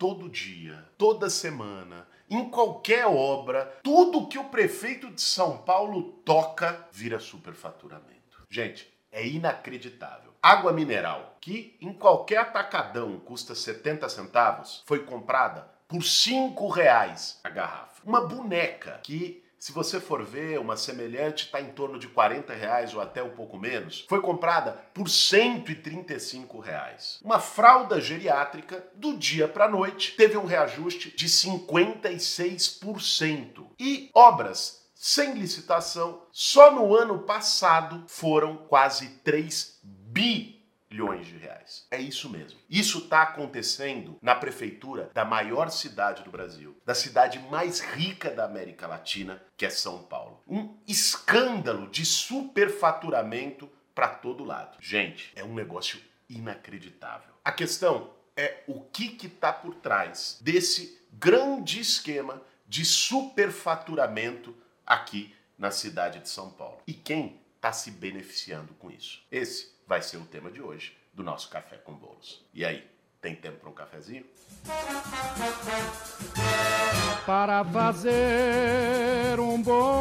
todo dia, toda semana, em qualquer obra, tudo que o prefeito de São Paulo toca vira superfaturamento. Gente, é inacreditável. Água mineral, que em qualquer atacadão custa 70 centavos, foi comprada por 5 reais a garrafa. Uma boneca que se você for ver, uma semelhante está em torno de 40 reais ou até um pouco menos. Foi comprada por 135 reais. Uma fralda geriátrica, do dia para a noite, teve um reajuste de 56%. E obras sem licitação, só no ano passado foram quase 3 bilhões bilhões de reais. É isso mesmo. Isso está acontecendo na prefeitura da maior cidade do Brasil, da cidade mais rica da América Latina, que é São Paulo. Um escândalo de superfaturamento para todo lado. Gente, é um negócio inacreditável. A questão é o que está por trás desse grande esquema de superfaturamento aqui na cidade de São Paulo. E quem está se beneficiando com isso? Esse vai ser o tema de hoje do nosso Café com Bolos. E aí, tem tempo para um cafezinho? Para fazer um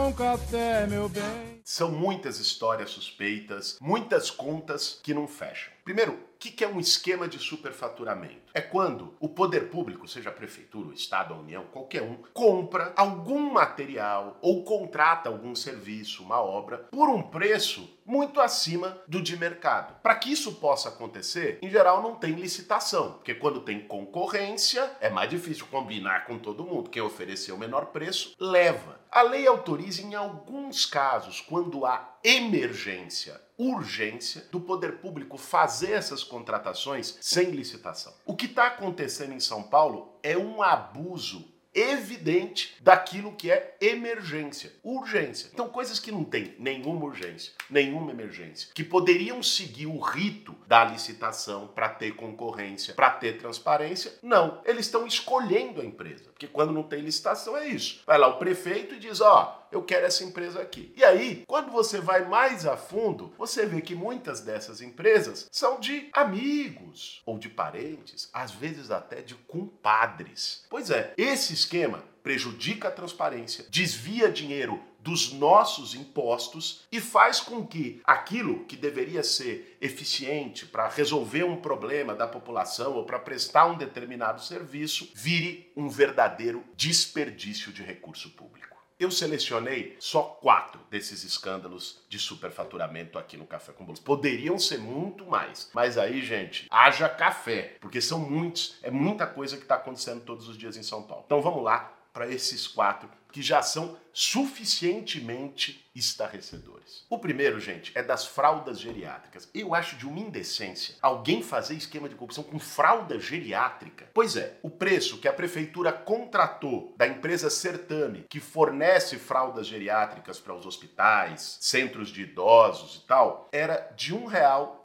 bom café, meu bem. São muitas histórias suspeitas, muitas contas que não fecham. Primeiro, o que é um esquema de superfaturamento? É quando o poder público, seja a prefeitura, o Estado, a União, qualquer um, compra algum material ou contrata algum serviço, uma obra, por um preço muito acima do de mercado. Para que isso possa acontecer, em geral não tem licitação, porque quando tem concorrência é mais difícil combinar com todo mundo. Quem oferecer o menor preço leva. A lei autoriza em alguns casos, quando há emergência, urgência do poder público fazer essas contratações sem licitação. O que está acontecendo em São Paulo é um abuso evidente daquilo que é emergência, urgência. Então, coisas que não tem nenhuma urgência, nenhuma emergência, que poderiam seguir o rito da licitação para ter concorrência, para ter transparência, não. Eles estão escolhendo a empresa, porque quando não tem licitação é isso. Vai lá o prefeito e diz: ó, oh, eu quero essa empresa aqui. E aí, quando você vai mais a fundo, você vê que muitas dessas empresas são de amigos ou de parentes, às vezes até de compadres. Pois é, esse esquema prejudica a transparência, desvia dinheiro dos nossos impostos e faz com que aquilo que deveria ser eficiente para resolver um problema da população ou para prestar um determinado serviço vire um verdadeiro desperdício de recurso público. Eu selecionei só quatro desses escândalos de superfaturamento aqui no Café com Bolos. Poderiam ser muito mais, mas aí, gente, haja café, porque são muitos, é muita coisa que está acontecendo todos os dias em São Paulo. Então vamos lá para esses quatro que já são suficientemente estarrecedores. O primeiro, gente, é das fraldas geriátricas. Eu acho de uma indecência alguém fazer esquema de corrupção com fralda geriátrica. Pois é, o preço que a prefeitura contratou da empresa Certame, que fornece fraldas geriátricas para os hospitais, centros de idosos e tal, era de R$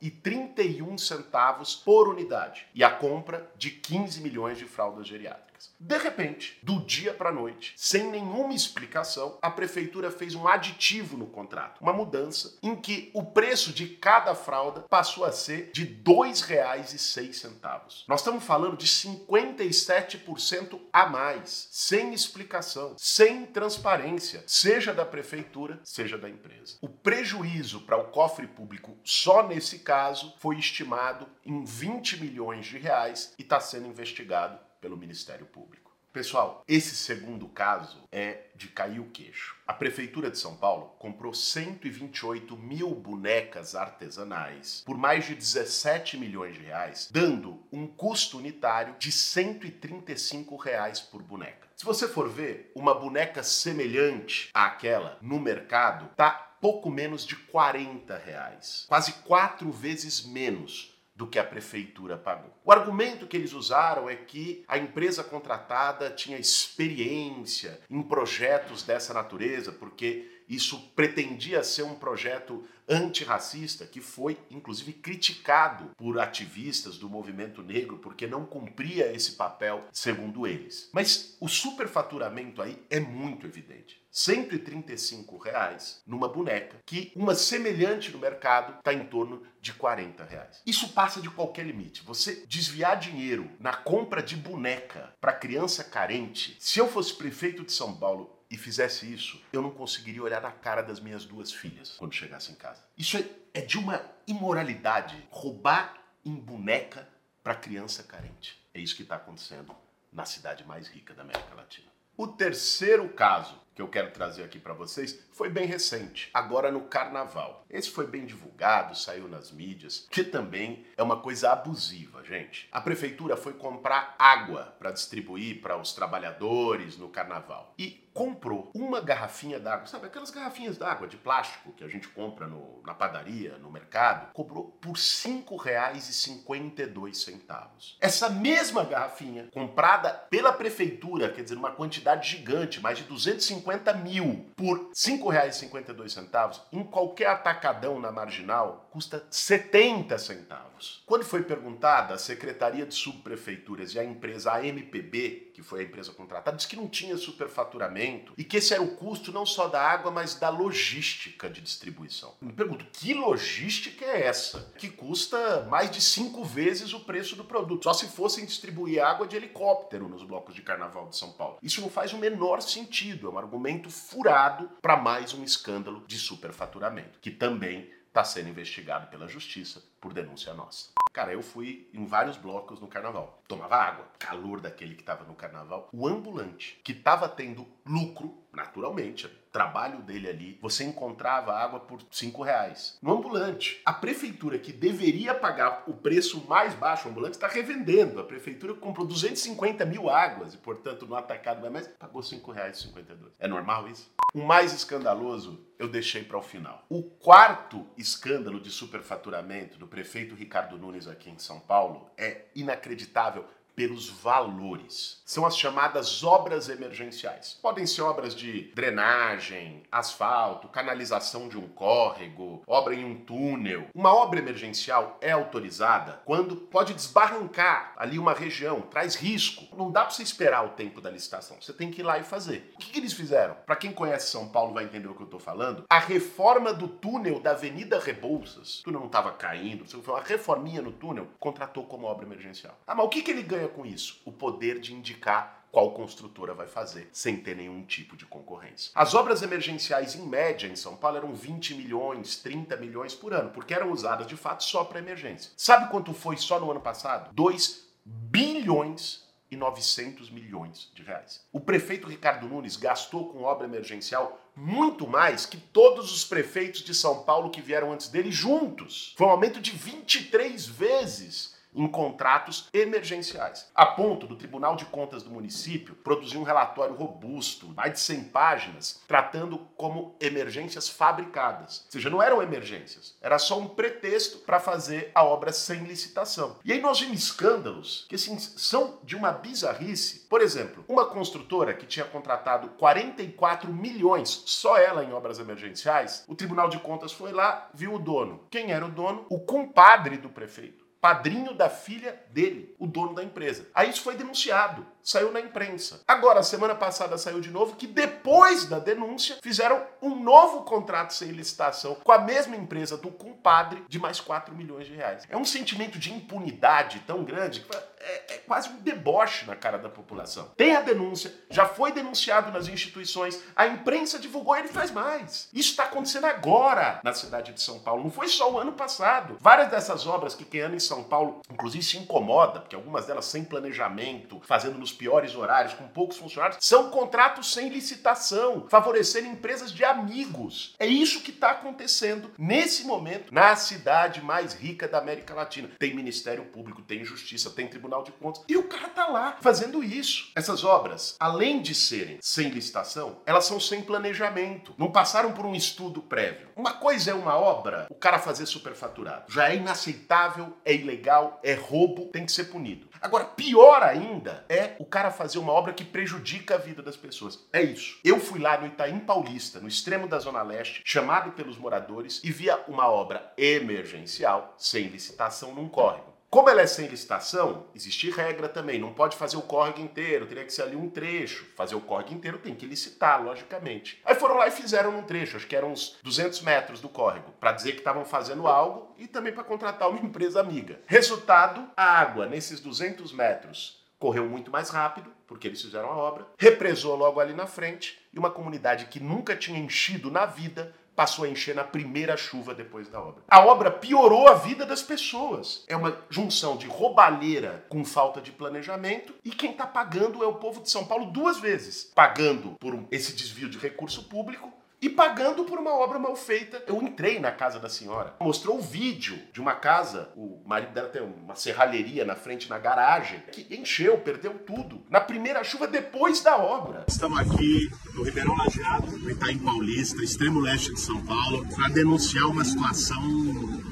1,31 por unidade. E a compra de 15 milhões de fraldas geriátricas. De repente, do dia para noite, sem nenhuma explicação, a prefeitura fez um aditivo no contrato, uma mudança em que o preço de cada fralda passou a ser de R$ 2,06. Nós estamos falando de 57% a mais, sem explicação, sem transparência, seja da prefeitura, seja da empresa. O prejuízo para o cofre público só nesse caso foi estimado em 20 milhões de reais e está sendo investigado pelo Ministério Público. Pessoal, esse segundo caso é de cair o queixo. A Prefeitura de São Paulo comprou 128 mil bonecas artesanais por mais de 17 milhões de reais, dando um custo unitário de 135 reais por boneca. Se você for ver, uma boneca semelhante àquela no mercado tá pouco menos de 40 reais, quase quatro vezes menos do que a prefeitura pagou. O argumento que eles usaram é que a empresa contratada tinha experiência em projetos dessa natureza, porque isso pretendia ser um projeto antirracista que foi inclusive criticado por ativistas do movimento negro porque não cumpria esse papel segundo eles. Mas o superfaturamento aí é muito evidente. 135 reais numa boneca, que uma semelhante no mercado está em torno de 40 reais. Isso passa de qualquer limite. Você desviar dinheiro na compra de boneca para criança carente. Se eu fosse prefeito de São Paulo e fizesse isso, eu não conseguiria olhar na cara das minhas duas filhas quando chegasse em casa. Isso é, é de uma imoralidade. Roubar em boneca para criança carente. É isso que está acontecendo na cidade mais rica da América Latina. O terceiro caso que eu quero trazer aqui para vocês foi bem recente, agora no carnaval. Esse foi bem divulgado, saiu nas mídias, que também é uma coisa abusiva, gente. A prefeitura foi comprar água para distribuir para os trabalhadores no carnaval e comprou uma garrafinha d'água, sabe aquelas garrafinhas d'água de plástico que a gente compra no, na padaria, no mercado, cobrou por R$ 5,52. Essa mesma garrafinha, comprada pela prefeitura, quer dizer, uma quantidade gigante, mais de 250 mil, por R$ 5,52, em qualquer atacadão na marginal, custa 70 centavos. Quando foi perguntada, a Secretaria de Subprefeituras e a empresa AMPB, que foi a empresa contratada, disse que não tinha superfaturamento e que esse era o custo não só da água, mas da logística de distribuição. Me pergunto, que logística é essa? Que custa mais de cinco vezes o preço do produto. Só se fossem distribuir água de helicóptero nos blocos de carnaval de São Paulo. Isso não faz o menor sentido, é um argumento furado para mais um escândalo de superfaturamento, que também está sendo investigado pela justiça por denúncia nossa. Cara, eu fui em vários blocos no carnaval. Tomava água, calor daquele que estava no carnaval. O ambulante, que estava tendo lucro, naturalmente, trabalho dele ali, você encontrava água por 5 reais. No ambulante, a prefeitura que deveria pagar o preço mais baixo, o ambulante está revendendo. A prefeitura comprou 250 mil águas e, portanto, no atacado vai mais, pagou 5 reais 52. É normal isso? O mais escandaloso eu deixei para o final. O quarto escândalo de superfaturamento do prefeito Ricardo Nunes aqui em São Paulo é inacreditável pelos valores. São as chamadas obras emergenciais. Podem ser obras de drenagem, asfalto, canalização de um córrego, obra em um túnel. Uma obra emergencial é autorizada quando pode desbarrancar ali uma região, traz risco. Não dá para você esperar o tempo da licitação. Você tem que ir lá e fazer. O que, que eles fizeram? Para quem conhece São Paulo vai entender o que eu estou falando. A reforma do túnel da Avenida Rebouças. O túnel não estava caindo, foi uma reforminha no túnel, contratou como obra emergencial. Ah, mas o que, que ele ganha ganha com isso? O poder de indicar qual construtora vai fazer, sem ter nenhum tipo de concorrência. As obras emergenciais, em média, em São Paulo, eram 20 milhões, 30 milhões por ano, porque eram usadas de fato só para emergência. Sabe quanto foi só no ano passado? 2 bilhões e 900 milhões de reais. O prefeito Ricardo Nunes gastou com obra emergencial muito mais que todos os prefeitos de São Paulo que vieram antes dele juntos. Foi um aumento de 23 vezes em contratos emergenciais. A ponto do Tribunal de Contas do município produzir um relatório robusto, mais de 100 páginas, tratando como emergências fabricadas. Ou seja, não eram emergências, era só um pretexto para fazer a obra sem licitação. E aí nós vimos escândalos que assim, são de uma bizarrice. Por exemplo, uma construtora que tinha contratado 44 milhões, só ela em obras emergenciais, o Tribunal de Contas foi lá, viu o dono. Quem era o dono? O compadre do prefeito padrinho da filha dele, o dono da empresa. Aí isso foi denunciado saiu na imprensa. Agora, semana passada saiu de novo que depois da denúncia fizeram um novo contrato sem licitação com a mesma empresa do compadre de mais 4 milhões de reais. É um sentimento de impunidade tão grande que é, é quase um deboche na cara da população. Tem a denúncia, já foi denunciado nas instituições, a imprensa divulgou ele faz mais. Isso está acontecendo agora na cidade de São Paulo, não foi só o ano passado. Várias dessas obras que quem anda em São Paulo, inclusive, se incomoda, porque algumas delas sem planejamento, fazendo nos piores horários, com poucos funcionários, são contratos sem licitação, favorecendo empresas de amigos. É isso que está acontecendo nesse momento na cidade mais rica da América Latina. Tem Ministério Público, tem Justiça, tem Tribunal de Contas, e o cara tá lá fazendo isso. Essas obras, além de serem sem licitação, elas são sem planejamento, não passaram por um estudo prévio. Uma coisa é uma obra, o cara fazer superfaturado. Já é inaceitável, é ilegal, é roubo, tem que ser punido. Agora, pior ainda é o cara fazer uma obra que prejudica a vida das pessoas. É isso. Eu fui lá no Itaim Paulista, no extremo da Zona Leste, chamado pelos moradores e via uma obra emergencial, sem licitação, num córrego. Como ela é sem licitação, existe regra também. Não pode fazer o córrego inteiro, teria que ser ali um trecho. Fazer o córrego inteiro tem que licitar, logicamente. Aí foram lá e fizeram um trecho, acho que eram uns 200 metros do córrego, para dizer que estavam fazendo algo e também para contratar uma empresa amiga. Resultado: a água nesses 200 metros correu muito mais rápido, porque eles fizeram a obra, represou logo ali na frente e uma comunidade que nunca tinha enchido na vida passou a encher na primeira chuva depois da obra. A obra piorou a vida das pessoas. É uma junção de roubalheira com falta de planejamento e quem está pagando é o povo de São Paulo duas vezes. Pagando por esse desvio de recurso público e pagando por uma obra mal feita. Eu entrei na casa da senhora, mostrou o vídeo de uma casa, o marido dela tem uma serralheria na frente, na garagem, que encheu, perdeu tudo. Na primeira chuva, depois da obra. Estamos aqui no Ribeirão Lajeado, no Itaim Paulista, extremo leste de São Paulo, para denunciar uma situação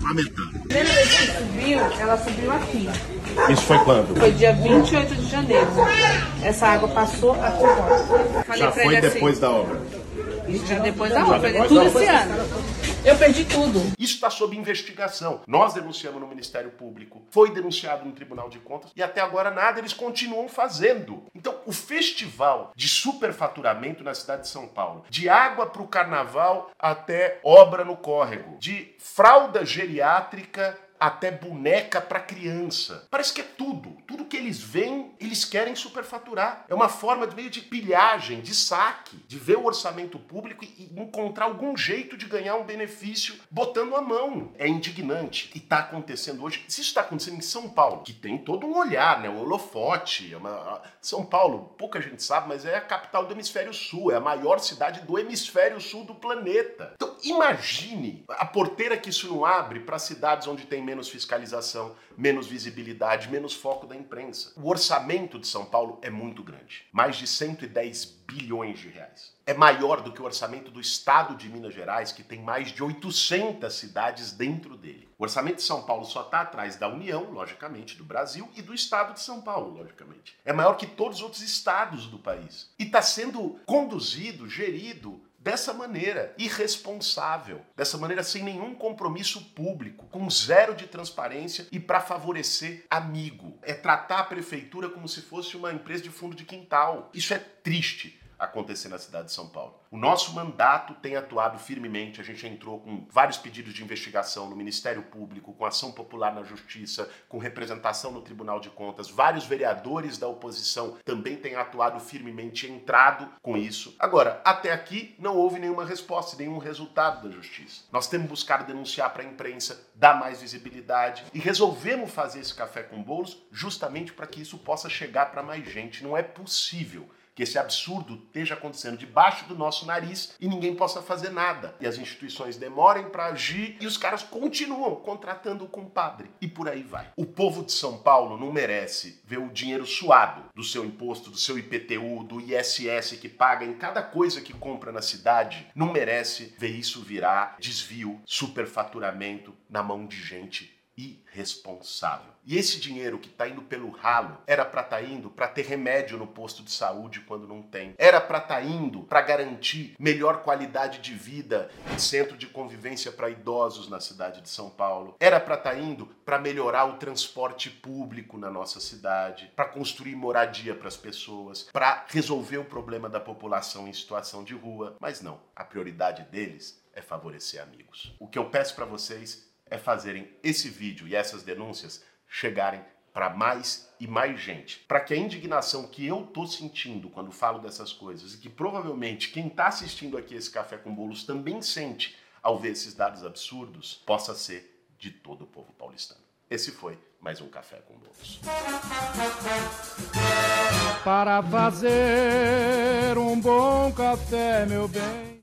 lamentável. A primeira vez que subiu, ela subiu aqui. Isso foi quando? Foi dia 28 de janeiro. Essa água passou aqui fora. Falei Já foi ele depois assim, da obra. Isso já depois da obra, tudo esse ano. Eu perdi tudo. Isso está sob investigação. Nós denunciamos no Ministério Público, foi denunciado no Tribunal de Contas e até agora nada eles continuam fazendo. Então, o festival de superfaturamento na cidade de São Paulo, de água para o carnaval até obra no córrego, de fralda geriátrica até boneca para criança. Parece que é tudo. Tudo que eles veem, eles querem superfaturar. É uma forma de meio de pilhagem, de saque, de ver o orçamento público e encontrar algum jeito de ganhar um benefício botando a mão. É indignante. E está acontecendo hoje. Se isso está acontecendo em São Paulo, que tem todo um olhar, né? Um holofote. É uma... São Paulo, pouca gente sabe, mas é a capital do hemisfério sul. É a maior cidade do hemisfério sul do planeta. Então, imagine a porteira que isso não abre para cidades onde tem menos fiscalização, menos visibilidade, menos foco da imprensa. O orçamento de São Paulo é muito grande, mais de 110 bilhões de reais. É maior do que o orçamento do estado de Minas Gerais, que tem mais de 800 cidades dentro dele. O orçamento de São Paulo só está atrás da União, logicamente, do Brasil e do estado de São Paulo, logicamente. É maior que todos os outros estados do país. E está sendo conduzido, gerido dessa maneira irresponsável, dessa maneira sem nenhum compromisso público, com zero de transparência e para favorecer amigo. É tratar a prefeitura como se fosse uma empresa de fundo de quintal. Isso é triste acontecer na cidade de São Paulo. O nosso mandato tem atuado firmemente, a gente entrou com vários pedidos de investigação no Ministério Público, com ação popular na Justiça, com representação no Tribunal de Contas. Vários vereadores da oposição também têm atuado firmemente, entrado com isso. Agora, até aqui não houve nenhuma resposta, nenhum resultado da Justiça. Nós temos buscado denunciar para a imprensa, dar mais visibilidade e resolvemos fazer esse café com bolos justamente para que isso possa chegar para mais gente. Não é possível que esse absurdo esteja acontecendo debaixo do nosso nariz e ninguém possa fazer nada. E as instituições demorem para agir e os caras continuam contratando o compadre. E por aí vai. O povo de São Paulo não merece ver o dinheiro suado do seu imposto, do seu IPTU, do ISS que paga em cada coisa que compra na cidade. Não merece ver isso virar desvio, superfaturamento na mão de gente irresponsável. E esse dinheiro que está indo pelo ralo era para estar tá indo para ter remédio no posto de saúde quando não tem. Era para estar tá indo para garantir melhor qualidade de vida em centro de convivência para idosos na cidade de São Paulo. Era para estar tá indo para melhorar o transporte público na nossa cidade, para construir moradia para as pessoas, para resolver o problema da população em situação de rua. Mas não, a prioridade deles é favorecer amigos. O que eu peço para vocês é fazerem esse vídeo e essas denúncias chegarem para mais e mais gente, para que a indignação que eu tô sentindo quando falo dessas coisas e que provavelmente quem está assistindo aqui esse café com bolos também sente ao ver esses dados absurdos, possa ser de todo o povo paulistano. Esse foi mais um café com bolos. Para fazer um bom café, meu bem.